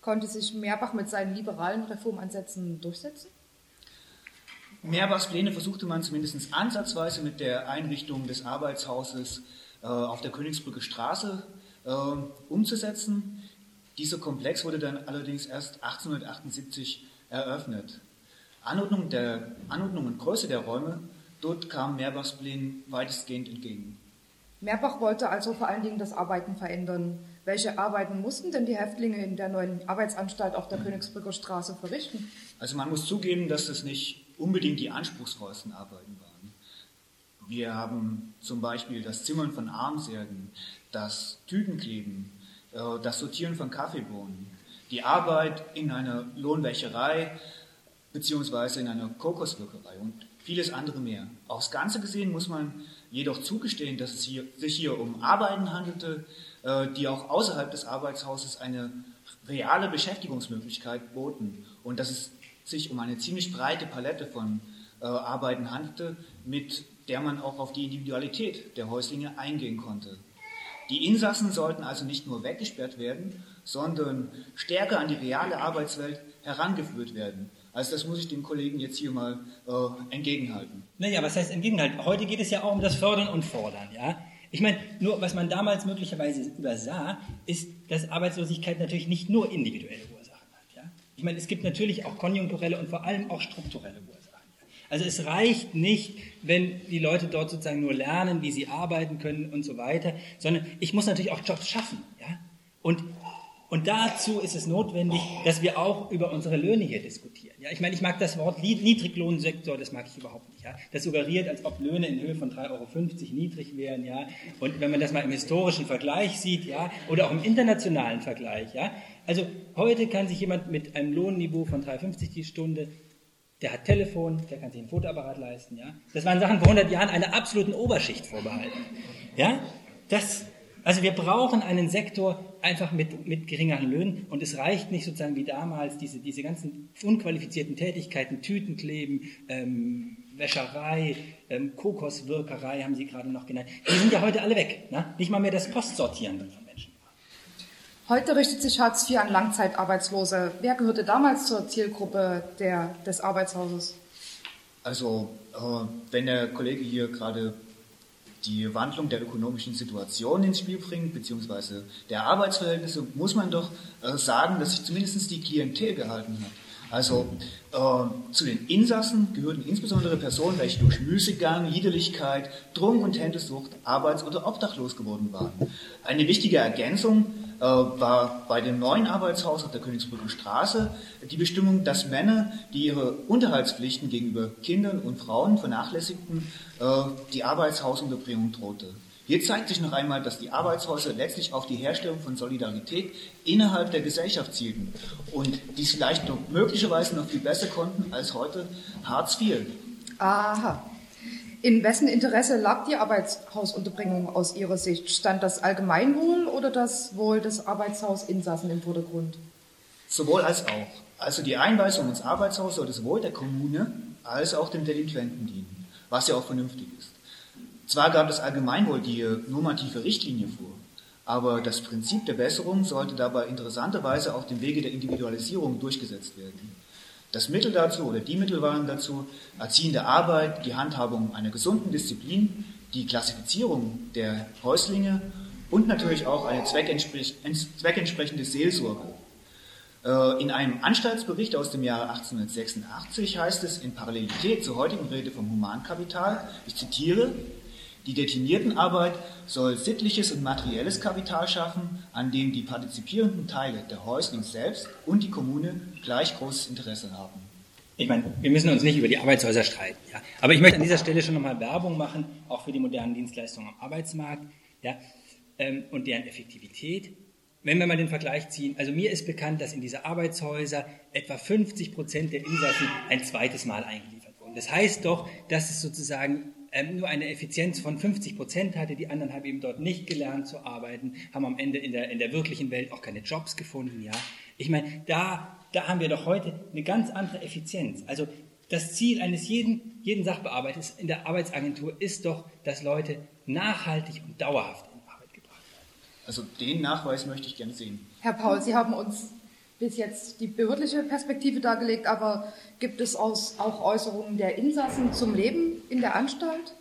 Konnte sich Meerbach mit seinen liberalen Reformansätzen durchsetzen? Meerbachs Pläne versuchte man zumindest ansatzweise mit der Einrichtung des Arbeitshauses äh, auf der Königsbrücke Straße äh, umzusetzen. Dieser Komplex wurde dann allerdings erst 1878 eröffnet. Anordnung, der, Anordnung und Größe der Räume, dort kam Meerbachs Plänen weitestgehend entgegen. Meerbach wollte also vor allen Dingen das Arbeiten verändern. Welche Arbeiten mussten denn die Häftlinge in der neuen Arbeitsanstalt auf der Königsbrücker Straße verrichten? Also man muss zugeben, dass das nicht unbedingt die anspruchsvollsten Arbeiten waren. Wir haben zum Beispiel das Zimmern von Armsärgen, das Tütenkleben, äh, das Sortieren von Kaffeebohnen, die Arbeit in einer Lohnwäscherei beziehungsweise in einer Kokoswirkerei und vieles andere mehr. Aufs Ganze gesehen muss man jedoch zugestehen, dass es hier, sich hier um Arbeiten handelte, äh, die auch außerhalb des Arbeitshauses eine reale Beschäftigungsmöglichkeit boten und dass es sich um eine ziemlich breite Palette von äh, Arbeiten handelte, mit der man auch auf die Individualität der Häuslinge eingehen konnte. Die Insassen sollten also nicht nur weggesperrt werden, sondern stärker an die reale Arbeitswelt herangeführt werden. Also das muss ich den Kollegen jetzt hier mal äh, entgegenhalten. Naja, was heißt entgegenhalten? Heute geht es ja auch um das Fördern und Fordern, ja. Ich meine, nur was man damals möglicherweise übersah, ist, dass Arbeitslosigkeit natürlich nicht nur individuelle Ursachen hat. Ja? Ich meine, es gibt natürlich auch konjunkturelle und vor allem auch strukturelle Ursachen. Also es reicht nicht, wenn die Leute dort sozusagen nur lernen, wie sie arbeiten können und so weiter, sondern ich muss natürlich auch Jobs schaffen. Ja? Und und dazu ist es notwendig, dass wir auch über unsere Löhne hier diskutieren. Ja, ich meine, ich mag das Wort Niedriglohnsektor, das mag ich überhaupt nicht. Ja. Das suggeriert, als ob Löhne in Höhe von 3,50 Euro niedrig wären. Ja. Und wenn man das mal im historischen Vergleich sieht, ja, oder auch im internationalen Vergleich, ja. Also heute kann sich jemand mit einem Lohnniveau von 3,50 die Stunde der hat Telefon, der kann sich einen Fotoapparat leisten, ja. Das waren Sachen vor 100 Jahren einer absoluten Oberschicht vorbehalten. Ja, das also wir brauchen einen Sektor einfach mit, mit geringeren Löhnen und es reicht nicht sozusagen wie damals diese, diese ganzen unqualifizierten Tätigkeiten, Tütenkleben, ähm, Wäscherei, ähm, Kokoswirkerei haben Sie gerade noch genannt. Die sind ja heute alle weg. Ne? Nicht mal mehr das Postsortieren von Menschen. Heute richtet sich Hartz IV an Langzeitarbeitslose. Wer gehörte damals zur Zielgruppe der, des Arbeitshauses? Also, äh, wenn der Kollege hier gerade die Wandlung der ökonomischen Situation ins Spiel bringt, beziehungsweise der Arbeitsverhältnisse, muss man doch äh, sagen, dass sich zumindest die Klientel gehalten hat. Also äh, zu den Insassen gehörten insbesondere Personen, welche durch Müßiggang, Liederlichkeit, Trunk und Händesucht arbeits- oder obdachlos geworden waren. Eine wichtige Ergänzung äh, war bei dem neuen Arbeitshaus auf der Königsbrücker Straße die Bestimmung, dass Männer, die ihre Unterhaltspflichten gegenüber Kindern und Frauen vernachlässigten, äh, die Arbeitshausunterbringung drohte. Hier zeigt sich noch einmal, dass die Arbeitshäuser letztlich auf die Herstellung von Solidarität innerhalb der Gesellschaft zielten und dies vielleicht noch möglicherweise noch viel besser konnten als heute Hartz IV. Aha. In wessen Interesse lag die Arbeitshausunterbringung aus Ihrer Sicht? Stand das Allgemeinwohl oder das Wohl des Arbeitshausinsassen im Vordergrund? Sowohl als auch. Also die Einweisung ins Arbeitshaus soll das Wohl der Kommune als auch dem Delinquenten dienen, was ja auch vernünftig ist. Zwar gab das Allgemeinwohl die normative Richtlinie vor, aber das Prinzip der Besserung sollte dabei interessanterweise auf dem Wege der Individualisierung durchgesetzt werden. Das Mittel dazu oder die Mittel waren dazu erziehende Arbeit, die Handhabung einer gesunden Disziplin, die Klassifizierung der Häuslinge und natürlich auch eine zweckentsprechende Seelsorge. Äh, in einem Anstaltsbericht aus dem Jahre 1886 heißt es in Parallelität zur heutigen Rede vom Humankapital, ich zitiere, die Detiniertenarbeit soll sittliches und materielles Kapital schaffen, an dem die partizipierenden Teile der Häusling selbst und die Kommune gleich großes Interesse haben. Ich meine, wir müssen uns nicht über die Arbeitshäuser streiten. Ja. Aber ich möchte an dieser Stelle schon nochmal Werbung machen, auch für die modernen Dienstleistungen am Arbeitsmarkt ja, ähm, und deren Effektivität. Wenn wir mal den Vergleich ziehen, also mir ist bekannt, dass in diese Arbeitshäuser etwa 50 Prozent der Insassen ein zweites Mal eingeliefert wurden. Das heißt doch, dass es sozusagen ähm, nur eine Effizienz von 50 Prozent hatte. Die anderen haben eben dort nicht gelernt zu arbeiten, haben am Ende in der, in der wirklichen Welt auch keine Jobs gefunden. Ja, Ich meine, da, da haben wir doch heute eine ganz andere Effizienz. Also das Ziel eines jeden, jeden Sachbearbeiters in der Arbeitsagentur ist doch, dass Leute nachhaltig und dauerhaft in Arbeit gebracht werden. Also den Nachweis möchte ich gerne sehen. Herr Paul, Sie haben uns bis jetzt die behördliche Perspektive dargelegt, aber gibt es auch Äußerungen der Insassen zum Leben in der Anstalt?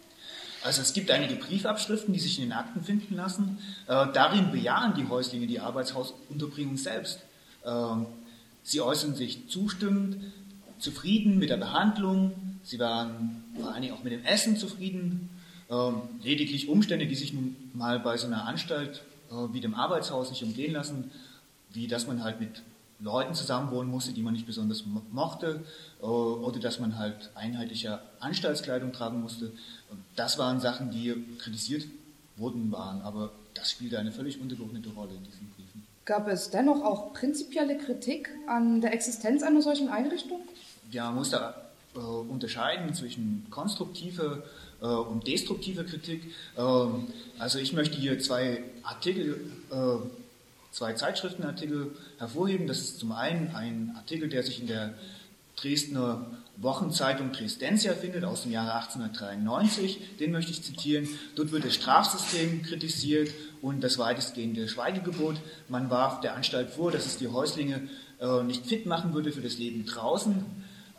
Also es gibt einige Briefabschriften, die sich in den Akten finden lassen. Äh, darin bejahen die Häuslinge die Arbeitshausunterbringung selbst. Äh, sie äußern sich zustimmend, zufrieden mit der Behandlung. Sie waren vor allen Dingen auch mit dem Essen zufrieden. Äh, lediglich Umstände, die sich nun mal bei so einer Anstalt äh, wie dem Arbeitshaus nicht umgehen lassen, wie dass man halt mit Leuten zusammenwohnen musste, die man nicht besonders mochte, äh, oder dass man halt einheitliche Anstaltskleidung tragen musste. Das waren Sachen, die kritisiert wurden, waren, aber das spielte eine völlig untergeordnete Rolle in diesen Briefen. Gab es dennoch auch prinzipielle Kritik an der Existenz einer solchen Einrichtung? Ja, man muss da äh, unterscheiden zwischen konstruktiver äh, und destruktiver Kritik. Ähm, also ich möchte hier zwei Artikel, äh, zwei Zeitschriftenartikel hervorheben. Das ist zum einen ein Artikel, der sich in der Dresdner Wochenzeitung Dresdensia findet aus dem Jahre 1893. Den möchte ich zitieren. Dort wird das Strafsystem kritisiert und das weitestgehende Schweigegebot. Man warf der Anstalt vor, dass es die Häuslinge äh, nicht fit machen würde für das Leben draußen.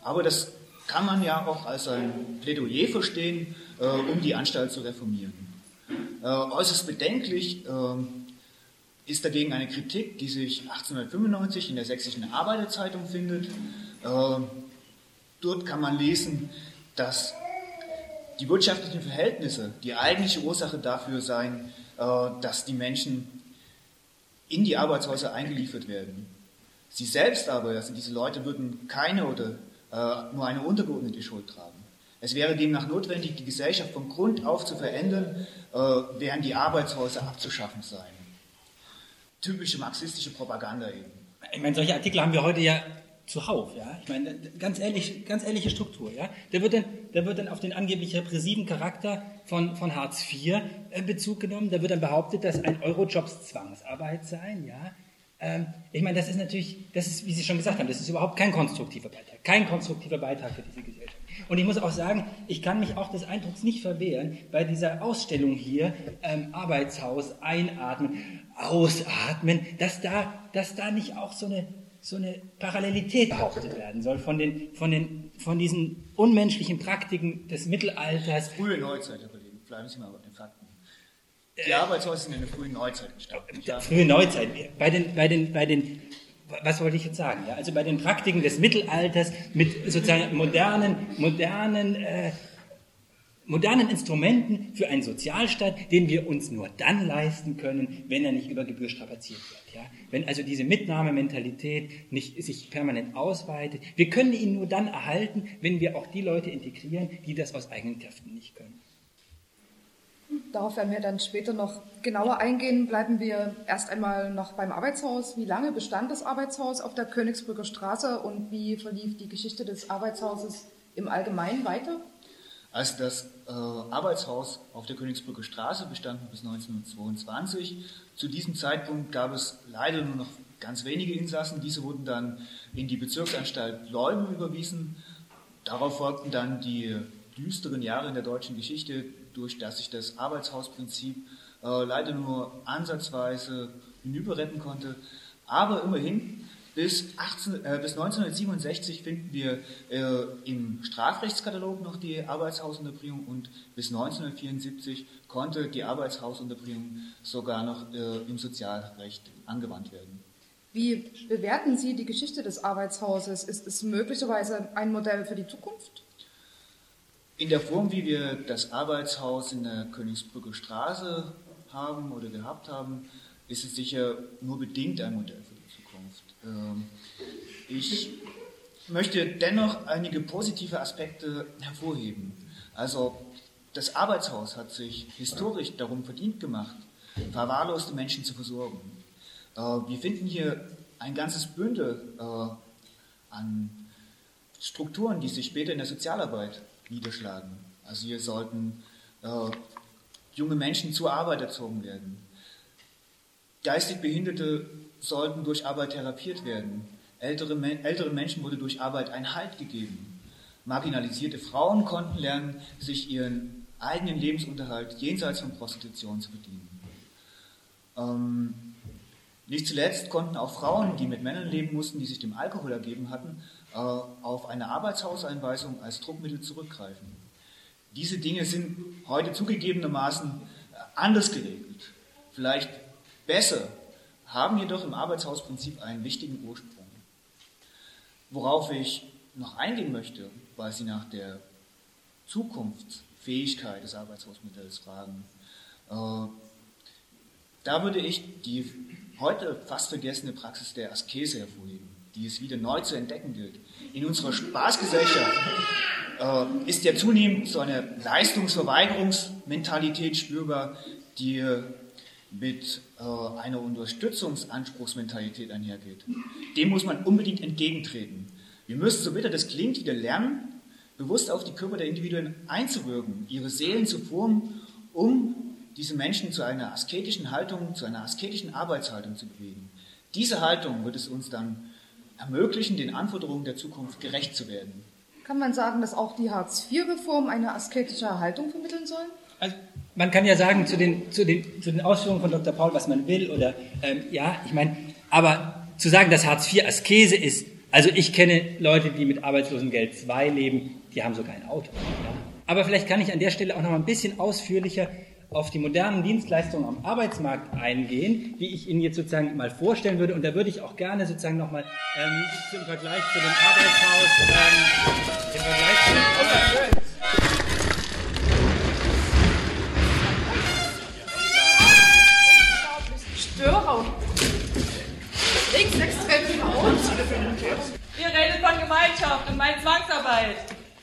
Aber das kann man ja auch als ein Plädoyer verstehen, äh, um die Anstalt zu reformieren. Äh, äußerst bedenklich äh, ist dagegen eine Kritik, die sich 1895 in der Sächsischen Arbeiterzeitung findet. Äh, dort kann man lesen, dass die wirtschaftlichen Verhältnisse die eigentliche Ursache dafür seien, äh, dass die Menschen in die Arbeitshäuser eingeliefert werden. Sie selbst aber, also diese Leute, würden keine oder äh, nur eine untergeordnete Schuld tragen. Es wäre demnach notwendig, die Gesellschaft von Grund auf zu verändern, äh, während die Arbeitshäuser abzuschaffen seien. Typische marxistische Propaganda eben. Ich meine, solche Artikel haben wir heute ja zuhauf, ja. Ich meine, ganz ehrlich, ganz ehrliche Struktur, ja. Da wird dann, da wird dann auf den angeblich repressiven Charakter von, von Hartz IV äh, Bezug genommen. Da wird dann behauptet, dass ein Eurojobs Zwangsarbeit seien, ja. Ähm, ich meine, das ist natürlich, das ist, wie Sie schon gesagt haben, das ist überhaupt kein konstruktiver Beitrag, kein konstruktiver Beitrag für diese Gesellschaft. Und ich muss auch sagen, ich kann mich auch des Eindrucks nicht verwehren, bei dieser Ausstellung hier, ähm, Arbeitshaus, einatmen, ausatmen, dass da, dass da nicht auch so eine, so eine Parallelität behauptet werden soll von, den, von, den, von diesen unmenschlichen Praktiken des Mittelalters. Frühe Neuzeit, Herr Kollege, bleiben Sie mal bei den Fakten. Die Arbeitshäuser sind in der frühen Neuzeit entstanden. Frühe Neuzeit. Bei den, bei den, bei den, was wollte ich jetzt sagen? Ja, also bei den Praktiken des Mittelalters mit sozusagen modernen, modernen, äh, modernen Instrumenten für einen Sozialstaat, den wir uns nur dann leisten können, wenn er nicht über Gebühr strapaziert wird. Ja? Wenn also diese Mitnahmementalität nicht sich permanent ausweitet. Wir können ihn nur dann erhalten, wenn wir auch die Leute integrieren, die das aus eigenen Kräften nicht können. Darauf werden wir dann später noch genauer eingehen. Bleiben wir erst einmal noch beim Arbeitshaus. Wie lange bestand das Arbeitshaus auf der Königsbrücker Straße und wie verlief die Geschichte des Arbeitshauses im Allgemeinen weiter? Also das äh, Arbeitshaus auf der Königsbrücker Straße bestand bis 1922. Zu diesem Zeitpunkt gab es leider nur noch ganz wenige Insassen. Diese wurden dann in die Bezirksanstalt Leuden überwiesen. Darauf folgten dann die düsteren Jahre in der deutschen Geschichte, durch das sich das Arbeitshausprinzip äh, leider nur ansatzweise hinüberretten konnte. Aber immerhin, bis, 18, äh, bis 1967 finden wir äh, im Strafrechtskatalog noch die Arbeitshausunterbringung und bis 1974 konnte die Arbeitshausunterbringung sogar noch äh, im Sozialrecht angewandt werden. Wie bewerten Sie die Geschichte des Arbeitshauses? Ist es möglicherweise ein Modell für die Zukunft? In der Form, wie wir das Arbeitshaus in der Königsbrücke Straße haben oder gehabt haben, ist es sicher nur bedingt ein Modell für die Zukunft. Ähm, ich möchte dennoch einige positive Aspekte hervorheben. Also das Arbeitshaus hat sich historisch darum verdient gemacht, verwahrloste Menschen zu versorgen. Äh, wir finden hier ein ganzes Bündel äh, an Strukturen, die sich später in der Sozialarbeit niederschlagen. Also hier sollten äh, junge Menschen zur Arbeit erzogen werden. Geistig Behinderte sollten durch Arbeit therapiert werden. Ältere, ältere Menschen wurde durch Arbeit ein Halt gegeben. Marginalisierte Frauen konnten lernen, sich ihren eigenen Lebensunterhalt jenseits von Prostitution zu verdienen. Ähm, Nicht zuletzt konnten auch Frauen, die mit Männern leben mussten, die sich dem Alkohol ergeben hatten, äh, auf eine Arbeitshauseinweisung als Druckmittel zurückgreifen. Diese Dinge sind heute zugegebenermaßen anders geregelt, vielleicht besser, haben jedoch im Arbeitshausprinzip einen wichtigen Ursprung. Worauf ich noch eingehen möchte, weil Sie nach der Zukunftsfähigkeit des Arbeitshausmodells fragen, äh, da würde ich die heute fast vergessene Praxis der Askese hervorheben, die es wieder neu zu entdecken gilt. In unserer Spaßgesellschaft äh, ist ja zunehmend so eine Leistungsverweigerungsmentalität spürbar, die mit äh, einer Unterstützungsanspruchsmentalität einhergeht. Dem muss man unbedingt entgegentreten. Wir müssen, so bitter das klingt, wieder lernen, bewusst auf die Körper der Individuen einzuwirken, ihre Seelen zu formen, um diese Menschen zu einer asketischen Haltung, zu einer asketischen Arbeitshaltung zu bewegen. Diese Haltung wird es uns dann ermöglichen, den Anforderungen der Zukunft gerecht zu werden. Kann man sagen, dass auch die Hartz-IV-Reform eine asketische Haltung vermitteln soll? Also man kann ja sagen zu den, zu den, zu den Ausführungen von Dr. Paul, was man will, oder ähm, ja, ich meine, aber zu sagen, dass Hartz IV Askese ist, also ich kenne Leute, die mit Arbeitslosengeld 2 leben, die haben sogar ein Auto. Ja. Aber vielleicht kann ich an der Stelle auch noch mal ein bisschen ausführlicher auf die modernen Dienstleistungen am Arbeitsmarkt eingehen, die ich Ihnen jetzt sozusagen mal vorstellen würde. Und da würde ich auch gerne sozusagen nochmal ähm, im Vergleich zu dem Arbeitshaus, ähm, im Vergleich zu dem Arbeitshaus, Störer. Linksextreme Frauen. Ihr redet von Gemeinschaft und meint Zwangsarbeit.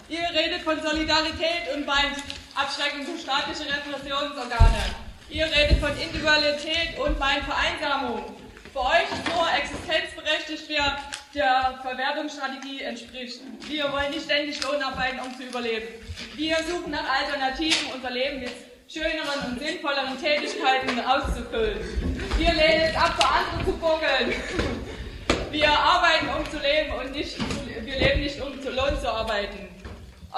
Ihr redet von Solidarität und meint Abschreckung durch staatliche Repressionsorgane. Ihr redet von Individualität und meint Vereinsamung. Für euch ist nur existenzberechtigt, wer der Verwertungsstrategie entspricht. Wir wollen nicht ständig Lohn arbeiten, um zu überleben. Wir suchen nach Alternativen, unser Leben mit schöneren und sinnvolleren Tätigkeiten auszufüllen. Wir lehnen es ab, für andere zu buckeln. Wir arbeiten, um zu leben und nicht, wir leben nicht, um zu Lohn zu arbeiten.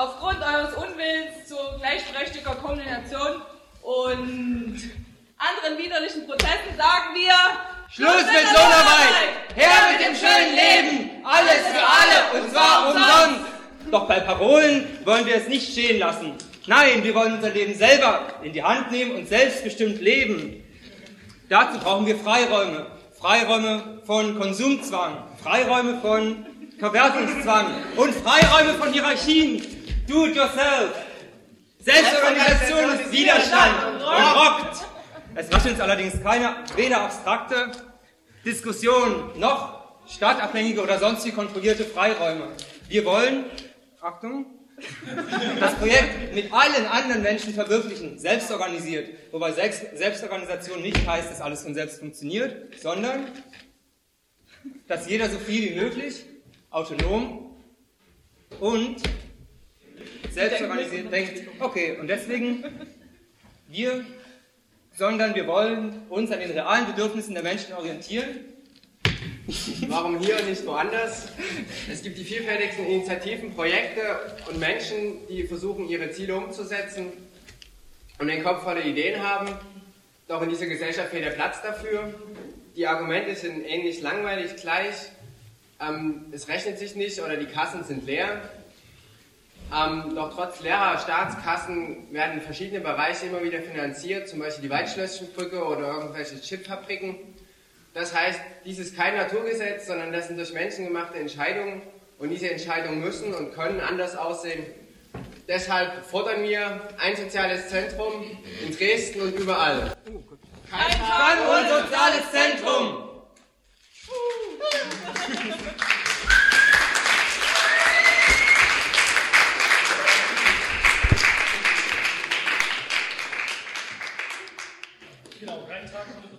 Aufgrund eures Unwillens zu gleichberechtigter Kombination und anderen widerlichen Prozessen sagen wir Schluss mit Lohnarbeit! Her mit dem schönen Leben! Alles für alle und zwar umsonst! Doch bei Parolen wollen wir es nicht stehen lassen. Nein, wir wollen unser Leben selber in die Hand nehmen und selbstbestimmt leben. Dazu brauchen wir Freiräume. Freiräume von Konsumzwang, Freiräume von Verwertungszwang und Freiräume von Hierarchien. Do it yourself. Selbstorganisation ist Widerstand rockt. Es rascht uns allerdings keine weder abstrakte Diskussion noch stadtabhängige oder sonstige kontrollierte Freiräume. Wir wollen, Achtung, das Projekt mit allen anderen Menschen verwirklichen, selbstorganisiert. Wobei Selbstorganisation nicht heißt, dass alles von selbst funktioniert, sondern dass jeder so viel wie möglich autonom und selbstorganisiert denkt. Okay, und deswegen wir, sondern wir wollen uns an den realen Bedürfnissen der Menschen orientieren Warum hier und nicht woanders? Es gibt die vielfältigsten Initiativen, Projekte und Menschen, die versuchen, ihre Ziele umzusetzen und den Kopf voller Ideen haben. Doch in dieser Gesellschaft fehlt der Platz dafür. Die Argumente sind ähnlich langweilig, gleich. Ähm, es rechnet sich nicht oder die Kassen sind leer. Ähm, doch trotz leerer Staatskassen werden verschiedene Bereiche immer wieder finanziert, zum Beispiel die Waldschlösschenbrücke oder irgendwelche Chipfabriken. Das heißt, dies ist kein Naturgesetz, sondern das sind durch Menschen gemachte Entscheidungen und diese Entscheidungen müssen und können anders aussehen. Deshalb fordern wir ein soziales Zentrum in Dresden und überall. Kein Fang und soziales Zentrum! talking to